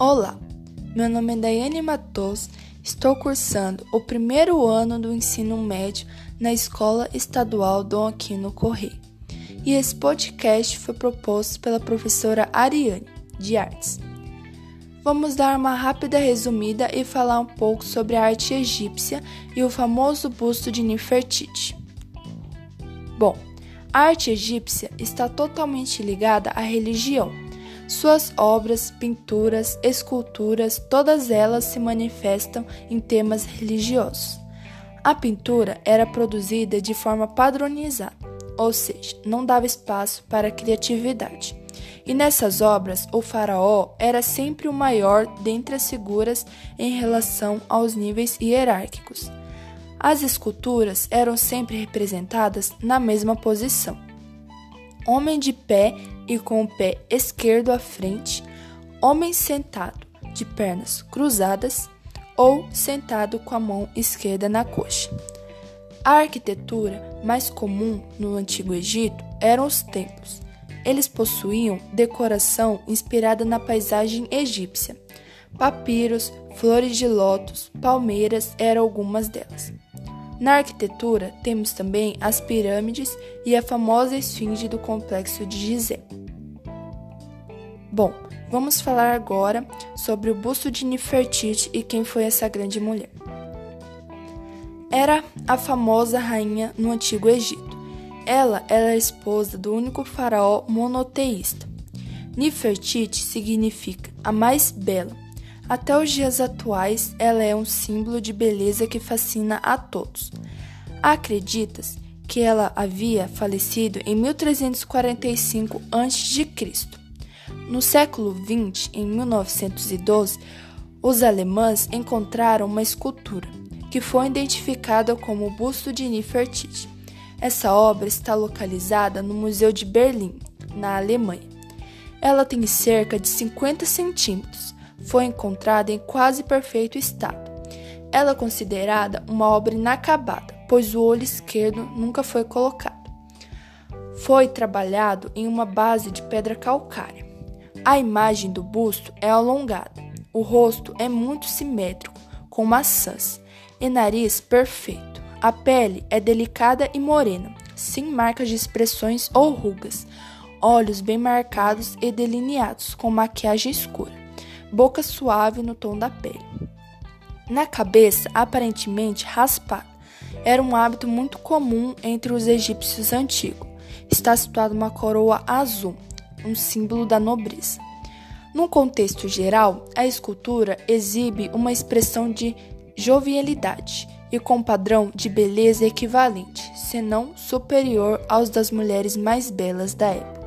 Olá, meu nome é Daiane Matos, estou cursando o primeiro ano do ensino médio na Escola Estadual Dom Aquino Correia. E esse podcast foi proposto pela professora Ariane, de Artes. Vamos dar uma rápida resumida e falar um pouco sobre a arte egípcia e o famoso busto de Nefertiti. Bom, a arte egípcia está totalmente ligada à religião. Suas obras, pinturas, esculturas, todas elas se manifestam em temas religiosos. A pintura era produzida de forma padronizada, ou seja, não dava espaço para criatividade. E nessas obras, o faraó era sempre o maior dentre as figuras em relação aos níveis hierárquicos. As esculturas eram sempre representadas na mesma posição. Homem de pé e com o pé esquerdo à frente, homem sentado, de pernas cruzadas ou sentado com a mão esquerda na coxa. A arquitetura mais comum no Antigo Egito eram os templos. Eles possuíam decoração inspirada na paisagem egípcia. Papiros, flores de lótus, palmeiras eram algumas delas. Na arquitetura, temos também as pirâmides e a famosa esfinge do complexo de Gizé. Bom, vamos falar agora sobre o busto de Nefertiti e quem foi essa grande mulher. Era a famosa rainha no Antigo Egito. Ela era a esposa do único faraó monoteísta. Nefertiti significa a mais bela até os dias atuais, ela é um símbolo de beleza que fascina a todos. Acredita-se que ela havia falecido em 1345 a.C. No século XX, em 1912, os alemães encontraram uma escultura que foi identificada como o busto de Nefertiti. Essa obra está localizada no Museu de Berlim, na Alemanha. Ela tem cerca de 50 centímetros foi encontrada em quase perfeito estado. Ela é considerada uma obra inacabada, pois o olho esquerdo nunca foi colocado. Foi trabalhado em uma base de pedra calcária. A imagem do busto é alongada. O rosto é muito simétrico, com maçãs e nariz perfeito. A pele é delicada e morena, sem marcas de expressões ou rugas. Olhos bem marcados e delineados, com maquiagem escura boca suave no tom da pele. Na cabeça, aparentemente raspada, era um hábito muito comum entre os egípcios antigos. Está situada uma coroa azul, um símbolo da nobreza. Num contexto geral, a escultura exibe uma expressão de jovialidade e com padrão de beleza equivalente, se não superior aos das mulheres mais belas da época.